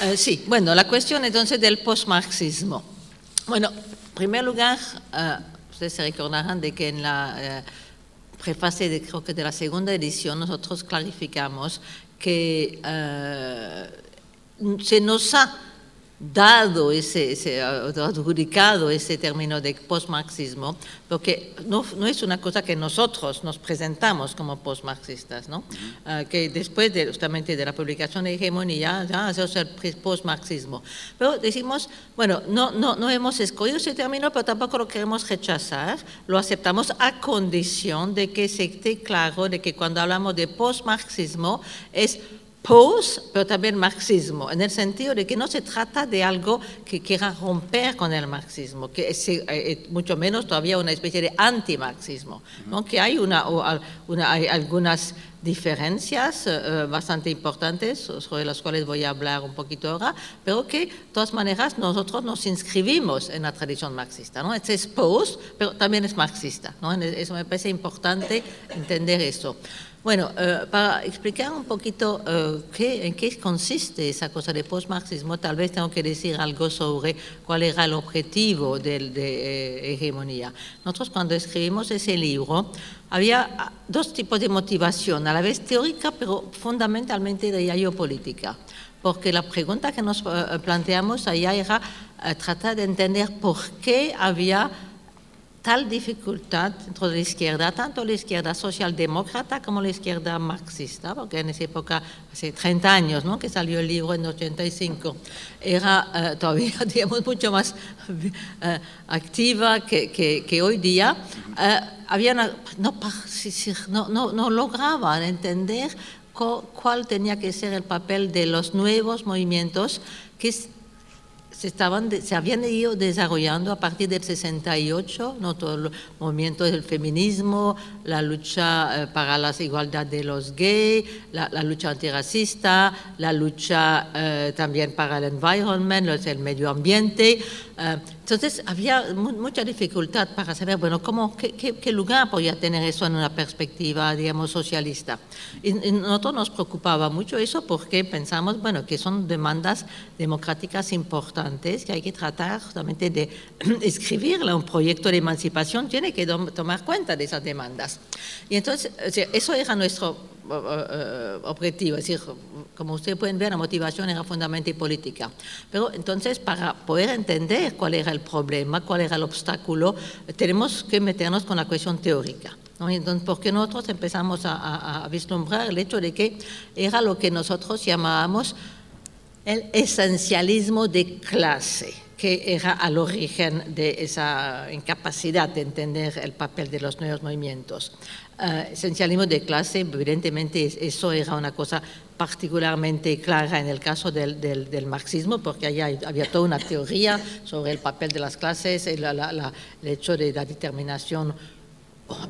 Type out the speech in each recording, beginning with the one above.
Eh, sí, bueno, la cuestión entonces del postmarxismo. Bueno, en primer lugar, eh, ustedes se recordarán de que en la eh, preface de, creo que de la segunda edición nosotros clarificamos que se nos ha dado ese, ese, adjudicado ese término de postmarxismo, porque no, no, es una cosa que nosotros nos presentamos como postmarxistas, ¿no? Ah, que después de, justamente de la publicación de Hegemonía, ya es el postmarxismo. Pero decimos, bueno, no, no, no hemos escogido ese término, pero tampoco lo queremos rechazar, lo aceptamos a condición de que se esté claro de que cuando hablamos de postmarxismo es post, pero también marxismo, en el sentido de que no se trata de algo que quiera romper con el marxismo, que es, eh, eh, mucho menos todavía una especie de antimarxismo, ¿no? que hay, una, una, hay algunas diferencias eh, bastante importantes sobre las cuales voy a hablar un poquito ahora, pero que de todas maneras nosotros nos inscribimos en la tradición marxista. ¿no? Es post, pero también es marxista. ¿no? Eso me parece importante entender eso. Bueno, eh, para explicar un poquito eh, qué, en qué consiste esa cosa de postmarxismo, tal vez tengo que decir algo sobre cuál era el objetivo de, de eh, hegemonía. Nosotros cuando escribimos ese libro había ah, dos tipos de motivación, a la vez teórica, pero fundamentalmente de geopolítica, porque la pregunta que nos planteamos allá era tratar de entender por qué había tal dificultad dentro de la izquierda, tanto la izquierda socialdemócrata como la izquierda marxista, porque en esa época, hace 30 años ¿no? que salió el libro en 85, era eh, todavía, digamos, mucho más eh, activa que, que, hoy día, eh, había no, no, no, no lograban entender cuál tenía que ser el papel de los nuevos movimientos que se, estaban, se habían ido desarrollando a partir del 68, ¿no? todo el movimiento del feminismo, la lucha eh, para la igualdad de los gays, la, lucha antirracista, la lucha eh, también para el environment, el medio ambiente. Eh, entonces había mucha dificultad para saber, bueno, cómo, qué, lugar podía tener eso en una perspectiva, digamos, socialista. Y, nosotros nos preocupaba mucho eso porque pensamos, bueno, que son demandas democráticas importantes que hay que tratar justamente de escribirle un proyecto de emancipación, tiene que tomar cuenta de esas demandas. Y entonces, eso era nuestro objetivo, es decir, como ustedes pueden ver, la motivación era fundamentalmente política. Pero entonces, para poder entender cuál era el problema, cuál era el obstáculo, tenemos que meternos con la cuestión teórica. ¿no? Entonces, porque nosotros empezamos a, a, vislumbrar el hecho de que era lo que nosotros llamábamos el esencialismo de clase que era al origen de esa incapacidad de entender el papel de los nuevos movimientos. Uh, esencialismo de clase, evidentemente eso era una cosa particularmente clara en el caso del, del, marxismo, porque allá había toda una teoría sobre el papel de las clases, el, la, la, el hecho de la determinación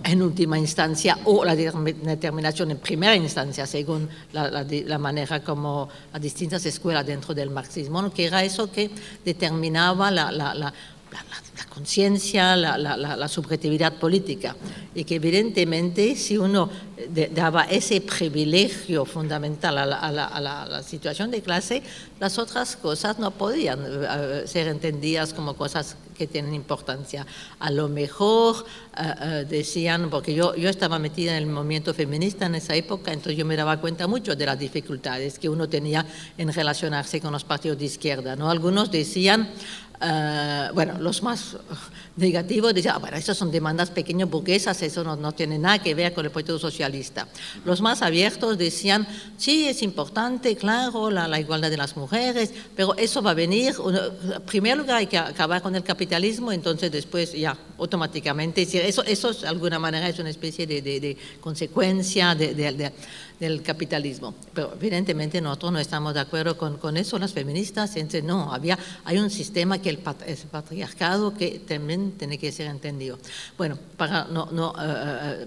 en última instancia o la determinación en primera instancia, según la, la, la, manera como las distintas escuelas dentro del marxismo, que era eso que determinaba la, la conciencia, la, subjetividad política. Y que evidentemente si uno daba ese privilegio fundamental a la, situación de clase, las otras cosas no podían eh, ser entendidas como cosas que tienen importancia. A lo mejor eh, eh, decían, porque yo, yo estaba metida en el movimiento feminista en esa época, entonces yo me daba cuenta mucho de las dificultades que uno tenía en relacionarse con los partidos de izquierda. ¿no? Algunos decían, Uh, bueno, los más negativos decían, ah, bueno, esas son demandas pequeñas burguesas, eso no, no, tiene nada que ver con el proyecto socialista. Los más abiertos decían, sí, es importante, claro, la, la igualdad de las mujeres, pero eso va a venir, en primer lugar hay que acabar con el capitalismo, entonces después ya automáticamente, eso, eso de alguna manera es una especie de, de, de consecuencia de del capitalismo. Pero evidentemente nosotros no estamos de acuerdo con, con eso, las feministas, entonces no, había, hay un sistema que el, patriarcado que también tiene que ser entendido. Bueno, para no, no uh,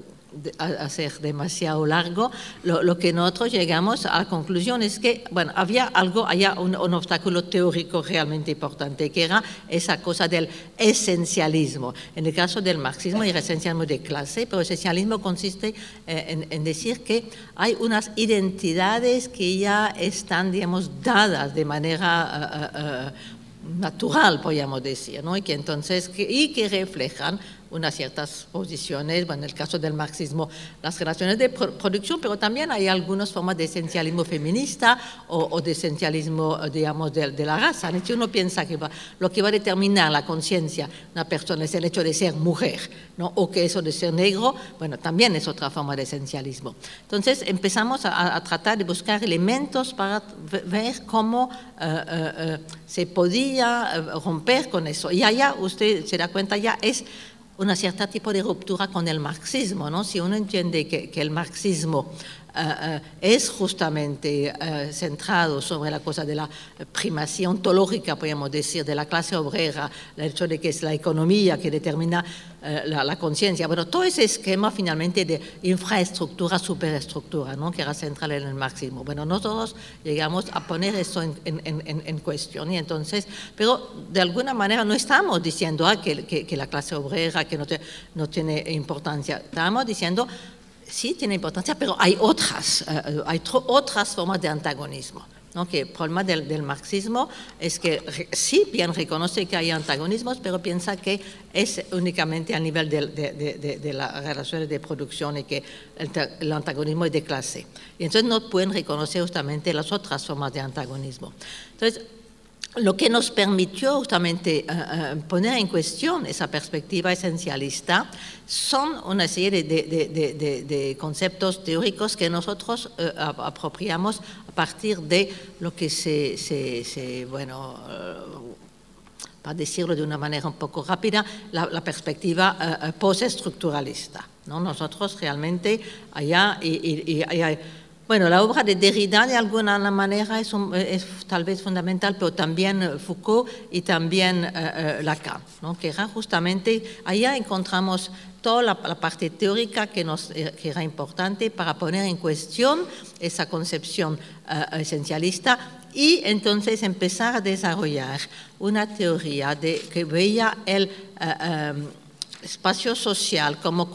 hacer demasiado largo, lo, que nosotros llegamos a la conclusión es que, bueno, había algo, había un, obstáculo teórico realmente importante, que era esa cosa del esencialismo. En el caso del marxismo era esencialismo de clase, pero el esencialismo consiste eh, en, decir que hay unas identidades que ya están, digamos, dadas de manera... Eh, eh, natural, podríamos decir, ¿no? y que entonces y que reflejan unas ciertas posiciones, bueno, en el caso del marxismo, las relaciones de producción, pero también hay algunas formas de esencialismo feminista o, de esencialismo, digamos, de, la raza. Si uno piensa que lo que va a determinar la conciencia de una persona es el hecho de ser mujer, ¿no? o que eso de ser negro, bueno, también es otra forma de esencialismo. Entonces empezamos a, tratar de buscar elementos para ver cómo eh, eh, eh, se podía romper con eso. Y allá, usted se da cuenta, ya es una cierta tipo de ruptura con el marxismo, ¿no? Si uno entiende que, que el marxismo eh, es justamente eh, centrado sobre la cosa de la primacía ontológica, podemos decir, de la clase obrera, el hecho de que es la economía que determina la, conciencia. Bueno, todo ese esquema finalmente de infraestructura, superestructura, ¿no? que era central en el marxismo. Bueno, nosotros llegamos a poner eso en, en, en, cuestión y entonces, pero de alguna manera no estamos diciendo ah, que, que, la clase obrera que no, no tiene importancia, estamos diciendo sí tiene importancia, pero hay otras, eh, hay otras formas de antagonismo. ¿no? El problema del, marxismo es que sí bien reconoce que hay antagonismos, pero piensa que es únicamente a nivel de, de, de, las relaciones de producción y que el, el, antagonismo es de clase. Y entonces no pueden reconocer justamente las otras formas de antagonismo. Entonces, lo que nos permitió justamente eh, eh, poner en cuestión esa perspectiva esencialista son una serie de, conceptos teóricos que nosotros eh, apropiamos a partir de lo que se, bueno, para decirlo de una manera un poco rápida, la, perspectiva postestructuralista. ¿no? Nosotros realmente allá, y, bueno, la obra de Derrida de alguna manera es, tal vez fundamental, pero también eh, Foucault y también eh, eh, Lacan, ¿no? que era justamente, allá encontramos toda la, parte teórica que, nos, que era importante para poner en cuestión esa concepción esencialista y entonces empezar a desarrollar una teoría de, que veía el espacio social como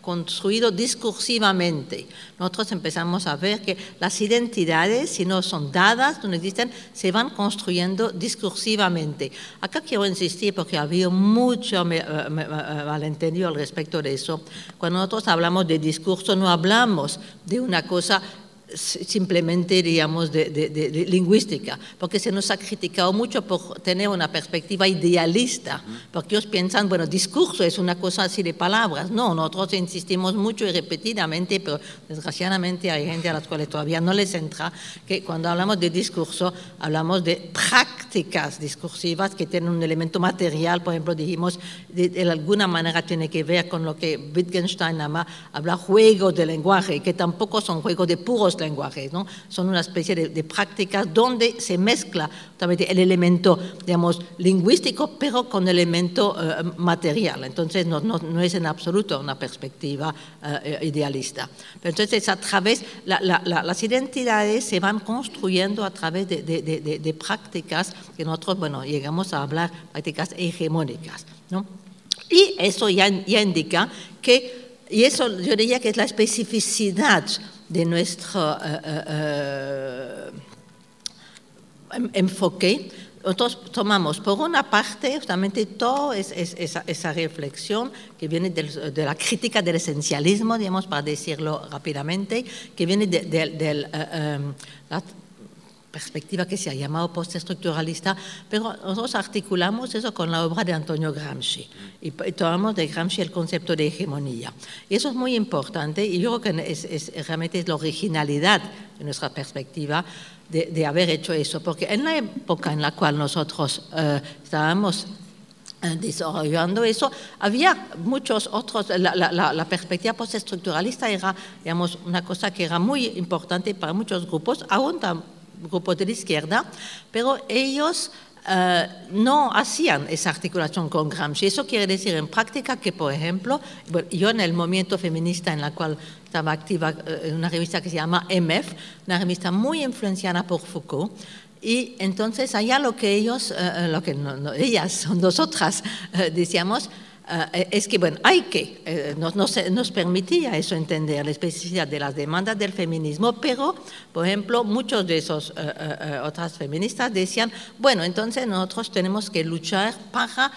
construido discursivamente. Nosotros empezamos a ver que las identidades, si no son dadas, no existen, se van construyendo discursivamente. Acá quiero insistir porque ha habido mucho malentendido al respecto de eso. Cuando nosotros hablamos de discurso, no hablamos de una cosa simplemente, digamos, de, lingüística, porque se nos ha criticado mucho por tener una perspectiva idealista, porque ellos piensan, bueno, discurso es una cosa así de palabras. No, nosotros insistimos mucho y repetidamente, pero desgraciadamente hay gente a las cuales todavía no les entra, que cuando hablamos de discurso, hablamos de prácticas discursivas que tienen un elemento material, por ejemplo, dijimos, de, alguna manera tiene que ver con lo que Wittgenstein habla juegos de lenguaje, que tampoco son juegos de puros lenguajes, ¿no? Son una especie de, prácticas donde se mezcla el elemento, digamos, lingüístico, pero con el elemento eh, material. Entonces, no, no, no, es en absoluto una perspectiva eh, idealista. Pero entonces, a través, las identidades se van construyendo a través de, de, prácticas que nosotros, bueno, llegamos a hablar prácticas hegemónicas, ¿no? Y eso ya, ya indica que, y eso yo diría que es la especificidad de nuestro eh, eh, eh, enfoque, nosotros tomamos por una parte justamente toda esa, reflexión que viene de la crítica del esencialismo, digamos, para decirlo rápidamente, que viene de, la perspectiva que se ha llamado postestructuralista, pero nosotros articulamos eso con la obra de Antonio Gramsci y, tomamos de Gramsci el concepto de hegemonía. Y eso es muy importante y yo creo que es, realmente es la originalidad de nuestra perspectiva de, haber hecho eso, porque en la época en la cual nosotros eh, estábamos eh, desarrollando eso, había muchos otros, la, perspectiva postestructuralista era, digamos, una cosa que era muy importante para muchos grupos, aún también grupos de la izquierda, pero ellos eh, no hacían esa articulación con Gramsci. Eso quiere decir en práctica que, por ejemplo, yo en el movimiento feminista en la cual estaba activa eh, en una revista que se llama MF, una revista muy influenciada por Foucault, y entonces allá lo que ellos, eh, lo que ellas, nosotras, decíamos, es que, bueno, hay que, eh, nos, nos, permitía eso entender la especificidad de las demandas del feminismo, pero, por ejemplo, muchos de esos eh, otras feministas decían, bueno, entonces nosotros tenemos que luchar para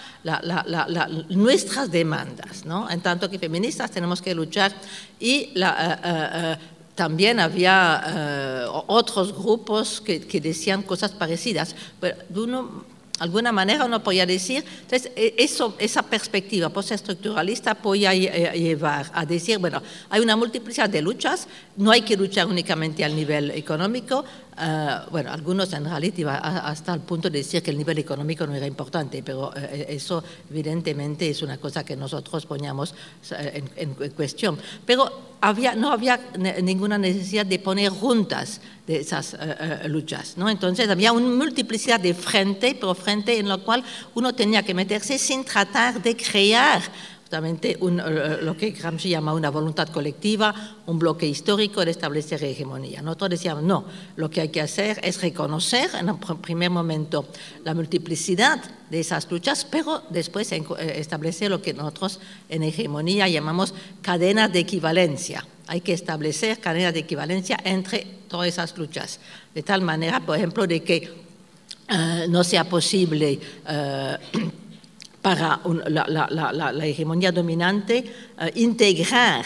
nuestras demandas, ¿no? En tanto que feministas tenemos que luchar y también había otros grupos que, que, decían cosas parecidas. Pero uno alguna manera uno podría decir, entonces e, eso, esa perspectiva postestructuralista podría eh, llevar a decir, bueno, hay una multiplicidad de luchas, no hay que luchar únicamente al nivel económico, eh, bueno, algunos en realidad iban hasta el punto de decir que el nivel económico no era importante, pero eh, eso evidentemente es una cosa que nosotros poníamos en, cuestión. Pero había, no había ninguna necesidad de poner juntas de esas luchas, ¿no? Entonces había una multiplicidad de frente, pero frente en lo cual uno tenía que meterse sin tratar de crear justamente eh, lo que Gramsci llama una voluntad colectiva, un bloque histórico de establecer hegemonía. Nosotros decíamos, no, lo que hay que hacer es reconocer en un primer momento la multiplicidad de esas luchas, pero después eh, establecer lo que nosotros en hegemonía llamamos cadenas de equivalencia. Hay que establecer cadenas de equivalencia entre todas esas luchas, de tal manera, por ejemplo, de que eh, no sea posible para la, hegemonía dominante eh, integrar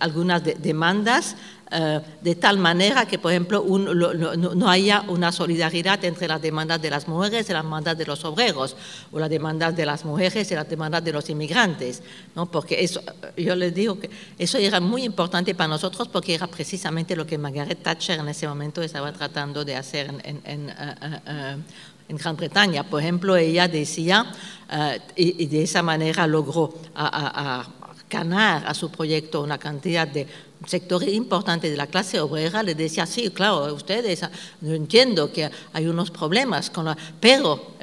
algunas demandas eh, de tal manera que, por ejemplo, no, haya una solidaridad entre las demandas de las mujeres y las demandas de los obreros, o las demandas de las mujeres y las demandas de los inmigrantes, ¿no? porque eso, yo les digo que eso era muy importante para nosotros porque era precisamente lo que Margaret Thatcher en ese momento estaba tratando de hacer en, eh, en Gran Bretaña. Por ejemplo, ella decía, eh, y, de esa manera logró ganar a su proyecto una cantidad de sector importante de la clase obrera le decía, sí, claro, ustedes, no entiendo que hay unos problemas, con la, pero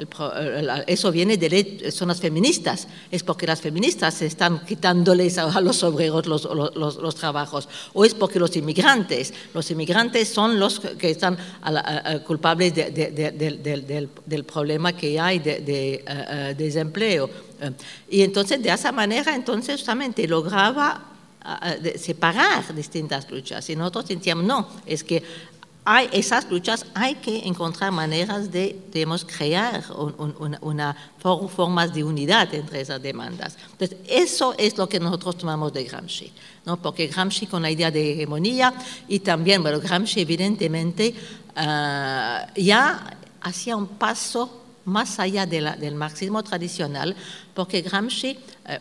eso viene de son las feministas, es porque las feministas están quitándoles a, los obreros los, los, los, trabajos, o es porque los inmigrantes, los inmigrantes son los que están culpables del, del, problema que hay de, desempleo. Y entonces, de esa manera, entonces, justamente lograba de separar distintas luchas. Y nosotros sentíamos, no, es que hay esas luchas, hay que encontrar maneras de, digamos, crear una, formas de unidad entre esas demandas. Entonces, eso es lo que nosotros tomamos de Gramsci, ¿no? porque Gramsci con la idea de hegemonía y también, bueno, Gramsci evidentemente ah, ya hacía un paso más allá del marxismo tradicional, porque Gramsci... Eh,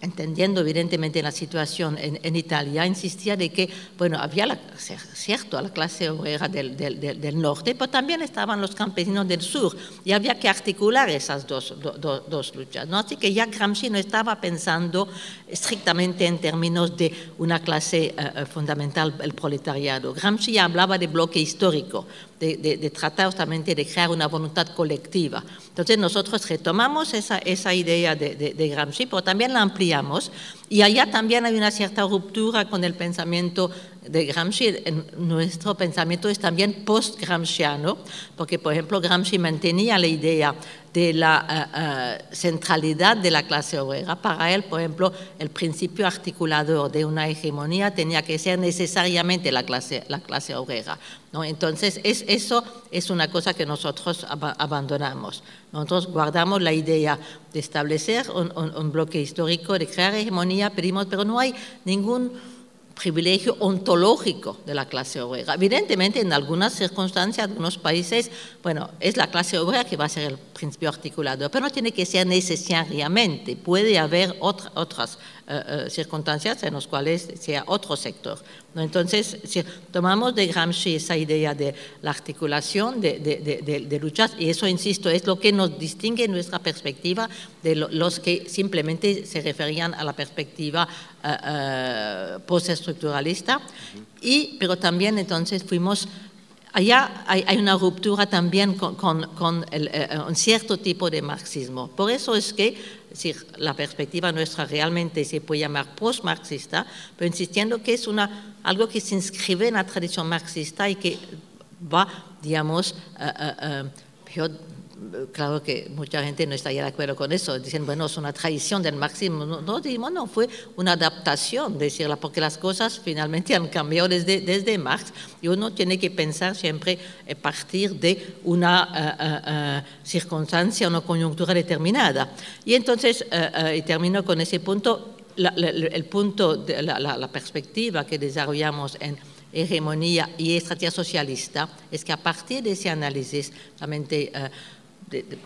entendiendo evidentemente la situación en, Italia, insistía de que, bueno, había, la, cierto, la clase obrera del, del, norte, pero también estaban los campesinos del sur, y había que articular esas dos, dos luchas. ¿no? Así que ya Gramsci no estaba pensando estrictamente en términos de una clase eh, eh, fundamental, el proletariado. Gramsci ya hablaba de bloque histórico, de, tratar justamente de crear una voluntad colectiva. Entonces nosotros retomamos esa, esa idea de, Gramsci, pero también la ampliamos y allá también hay una cierta ruptura con el pensamiento de Gramsci. Nuestro pensamiento es también post-gramsciano, porque por ejemplo Gramsci mantenía la idea de la eh, eh, centralidad de la clase obrera. Para él, por ejemplo, el principio articulador de una hegemonía tenía que ser necesariamente la clase, la clase obrera. ¿no? Entonces, es, eso es una cosa que nosotros abandonamos. Nosotros guardamos la idea de establecer un, un bloque histórico, de crear hegemonía, pedimos, pero no hay ningún privilegio ontológico de la clase obrera. Evidentemente, en algunas circunstancias, en algunos países, bueno, es la clase obrera que va a ser el principio articulador, pero no tiene que ser necesariamente. Puede haber otras eh, eh, circunstancias en las cuales sea otro sector. Entonces, si tomamos de Gramsci esa idea de la articulación de, luchas, y eso, insisto, es lo que nos distingue en nuestra perspectiva de los que simplemente se referían a la perspectiva uh, postestructuralista, y, pero también entonces fuimos allá hay, una ruptura también con, eh, un cierto tipo de marxismo. Por eso es que si la perspectiva nuestra realmente se puede llamar post-marxista, pero insistiendo que es una, algo que se inscribe en la tradición marxista y que va, digamos, claro que mucha gente no estaría de acuerdo con eso, dicen, bueno, es una tradición del marxismo. No, no, no, fue una adaptación, decirla, porque las cosas finalmente han cambiado desde, desde Marx y uno tiene que pensar siempre a partir de una uh, uh, uh, circunstancia, una coyuntura determinada. Y entonces, y termino con ese punto, la, la, el punto, de la, la perspectiva que desarrollamos en hegemonía y estrategia socialista es que a partir de ese análisis, realmente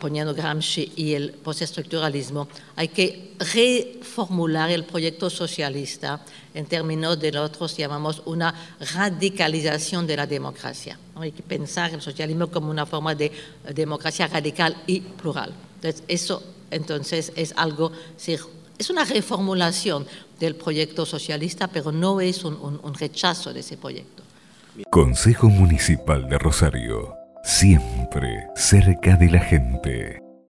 poniendo Gramsci y el postestructuralismo, hay que reformular el proyecto socialista en términos de nosotros llamamos una radicalización de la democracia. Hay que pensar el socialismo como una forma de democracia radical y plural. Entonces, eso entonces es algo, es una reformulación del proyecto socialista, pero no es un, un rechazo de ese proyecto. Consejo Municipal de Rosario siempre cerca de la gente.